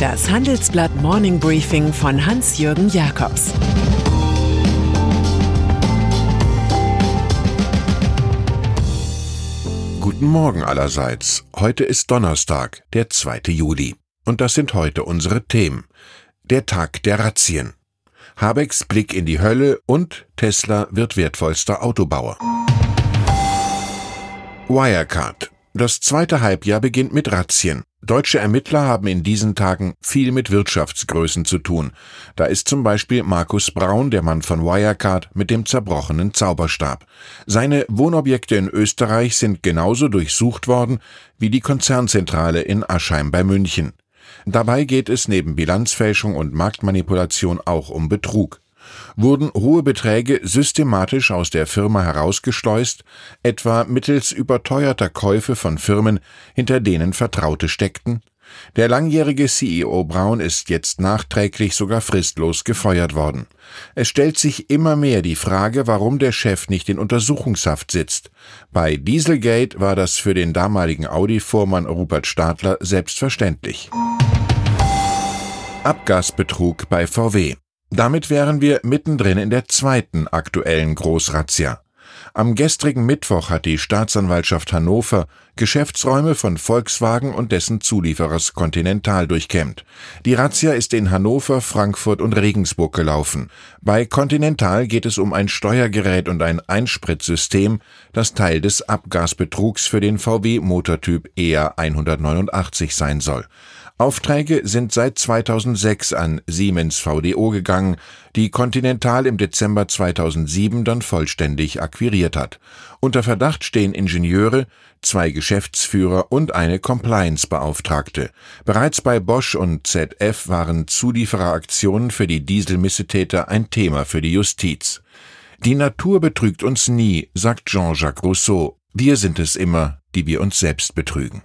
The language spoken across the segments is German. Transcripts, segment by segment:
Das Handelsblatt Morning Briefing von Hans-Jürgen Jakobs Guten Morgen allerseits. Heute ist Donnerstag, der 2. Juli. Und das sind heute unsere Themen. Der Tag der Razzien. Habecks Blick in die Hölle und Tesla wird wertvollster Autobauer. Wirecard. Das zweite Halbjahr beginnt mit Razzien. Deutsche Ermittler haben in diesen Tagen viel mit Wirtschaftsgrößen zu tun. Da ist zum Beispiel Markus Braun, der Mann von Wirecard, mit dem zerbrochenen Zauberstab. Seine Wohnobjekte in Österreich sind genauso durchsucht worden wie die Konzernzentrale in Aschheim bei München. Dabei geht es neben Bilanzfälschung und Marktmanipulation auch um Betrug wurden hohe Beträge systematisch aus der Firma herausgeschleust, etwa mittels überteuerter Käufe von Firmen, hinter denen Vertraute steckten? Der langjährige CEO Braun ist jetzt nachträglich sogar fristlos gefeuert worden. Es stellt sich immer mehr die Frage, warum der Chef nicht in Untersuchungshaft sitzt. Bei Dieselgate war das für den damaligen Audi-Vormann Rupert Stadler selbstverständlich. Abgasbetrug bei VW. Damit wären wir mittendrin in der zweiten aktuellen Großrazzia. Am gestrigen Mittwoch hat die Staatsanwaltschaft Hannover Geschäftsräume von Volkswagen und dessen Zulieferers Continental durchkämmt. Die Razzia ist in Hannover, Frankfurt und Regensburg gelaufen. Bei Continental geht es um ein Steuergerät und ein Einspritzsystem, das Teil des Abgasbetrugs für den VW Motortyp EA 189 sein soll. Aufträge sind seit 2006 an Siemens VDO gegangen, die Continental im Dezember 2007 dann vollständig akquiriert hat. Unter Verdacht stehen Ingenieure, zwei Geschäftsführer und eine Compliance-Beauftragte. Bereits bei Bosch und ZF waren Zuliefereraktionen für die Dieselmissetäter ein Thema für die Justiz. Die Natur betrügt uns nie, sagt Jean-Jacques Rousseau. Wir sind es immer, die wir uns selbst betrügen.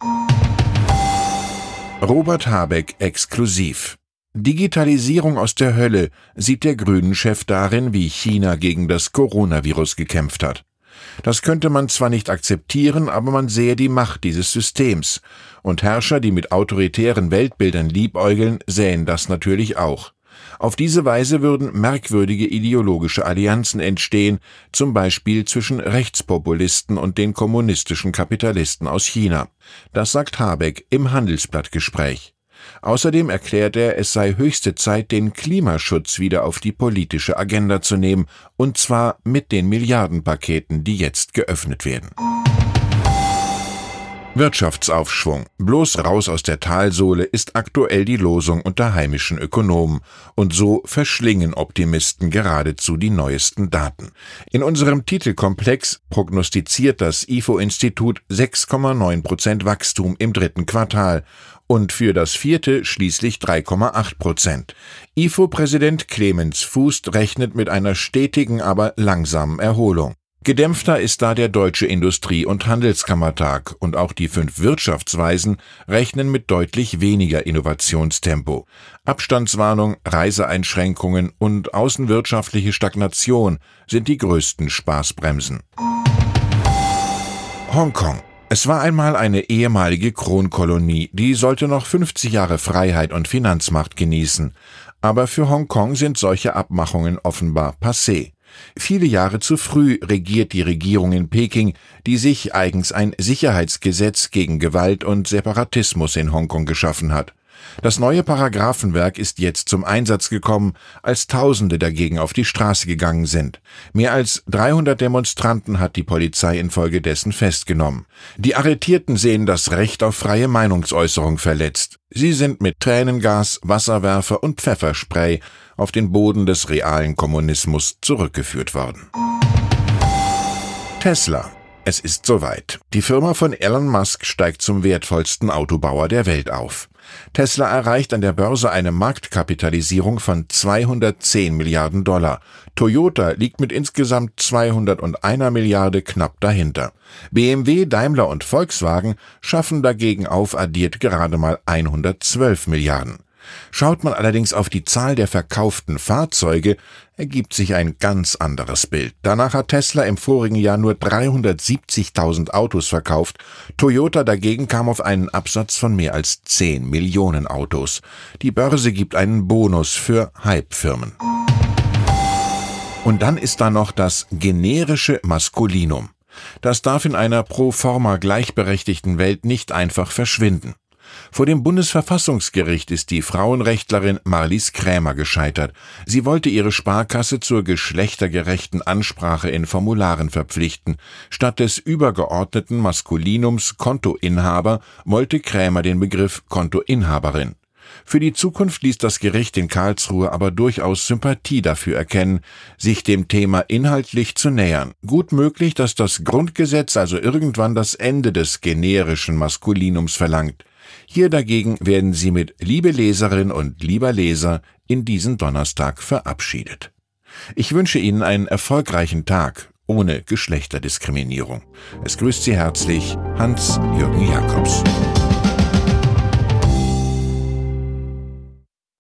Robert Habeck exklusiv. Digitalisierung aus der Hölle sieht der Grünen-Chef darin, wie China gegen das Coronavirus gekämpft hat. Das könnte man zwar nicht akzeptieren, aber man sehe die Macht dieses Systems. Und Herrscher, die mit autoritären Weltbildern liebäugeln, sähen das natürlich auch. Auf diese Weise würden merkwürdige ideologische Allianzen entstehen, zum Beispiel zwischen Rechtspopulisten und den kommunistischen Kapitalisten aus China. Das sagt Habeck im Handelsblattgespräch. Außerdem erklärt er, es sei höchste Zeit, den Klimaschutz wieder auf die politische Agenda zu nehmen, und zwar mit den Milliardenpaketen, die jetzt geöffnet werden. Wirtschaftsaufschwung. Bloß raus aus der Talsohle ist aktuell die Losung unter heimischen Ökonomen. Und so verschlingen Optimisten geradezu die neuesten Daten. In unserem Titelkomplex prognostiziert das IFO-Institut 6,9 Prozent Wachstum im dritten Quartal und für das vierte schließlich 3,8 Prozent. IFO-Präsident Clemens Fuß rechnet mit einer stetigen, aber langsamen Erholung. Gedämpfter ist da der Deutsche Industrie- und Handelskammertag und auch die fünf Wirtschaftsweisen rechnen mit deutlich weniger Innovationstempo. Abstandswarnung, Reiseeinschränkungen und außenwirtschaftliche Stagnation sind die größten Spaßbremsen. Hongkong es war einmal eine ehemalige Kronkolonie, die sollte noch 50 Jahre Freiheit und Finanzmacht genießen. Aber für Hongkong sind solche Abmachungen offenbar passé. Viele Jahre zu früh regiert die Regierung in Peking, die sich eigens ein Sicherheitsgesetz gegen Gewalt und Separatismus in Hongkong geschaffen hat. Das neue Paragraphenwerk ist jetzt zum Einsatz gekommen, als Tausende dagegen auf die Straße gegangen sind. Mehr als 300 Demonstranten hat die Polizei infolgedessen festgenommen. Die Arretierten sehen das Recht auf freie Meinungsäußerung verletzt. Sie sind mit Tränengas, Wasserwerfer und Pfefferspray auf den Boden des realen Kommunismus zurückgeführt worden. Tesla es ist soweit. Die Firma von Elon Musk steigt zum wertvollsten Autobauer der Welt auf. Tesla erreicht an der Börse eine Marktkapitalisierung von 210 Milliarden Dollar. Toyota liegt mit insgesamt 201 Milliarde knapp dahinter. BMW, Daimler und Volkswagen schaffen dagegen aufaddiert gerade mal 112 Milliarden. Schaut man allerdings auf die Zahl der verkauften Fahrzeuge, ergibt sich ein ganz anderes Bild. Danach hat Tesla im vorigen Jahr nur 370.000 Autos verkauft, Toyota dagegen kam auf einen Absatz von mehr als 10 Millionen Autos. Die Börse gibt einen Bonus für Hype-Firmen. Und dann ist da noch das generische Maskulinum. Das darf in einer pro forma gleichberechtigten Welt nicht einfach verschwinden. Vor dem Bundesverfassungsgericht ist die Frauenrechtlerin Marlies Krämer gescheitert. Sie wollte ihre Sparkasse zur geschlechtergerechten Ansprache in Formularen verpflichten. Statt des übergeordneten Maskulinums Kontoinhaber wollte Krämer den Begriff Kontoinhaberin. Für die Zukunft ließ das Gericht in Karlsruhe aber durchaus Sympathie dafür erkennen, sich dem Thema inhaltlich zu nähern. Gut möglich, dass das Grundgesetz also irgendwann das Ende des generischen Maskulinums verlangt. Hier dagegen werden Sie mit liebe Leserin und lieber Leser in diesen Donnerstag verabschiedet. Ich wünsche Ihnen einen erfolgreichen Tag ohne Geschlechterdiskriminierung. Es grüßt Sie herzlich Hans-Jürgen Jakobs.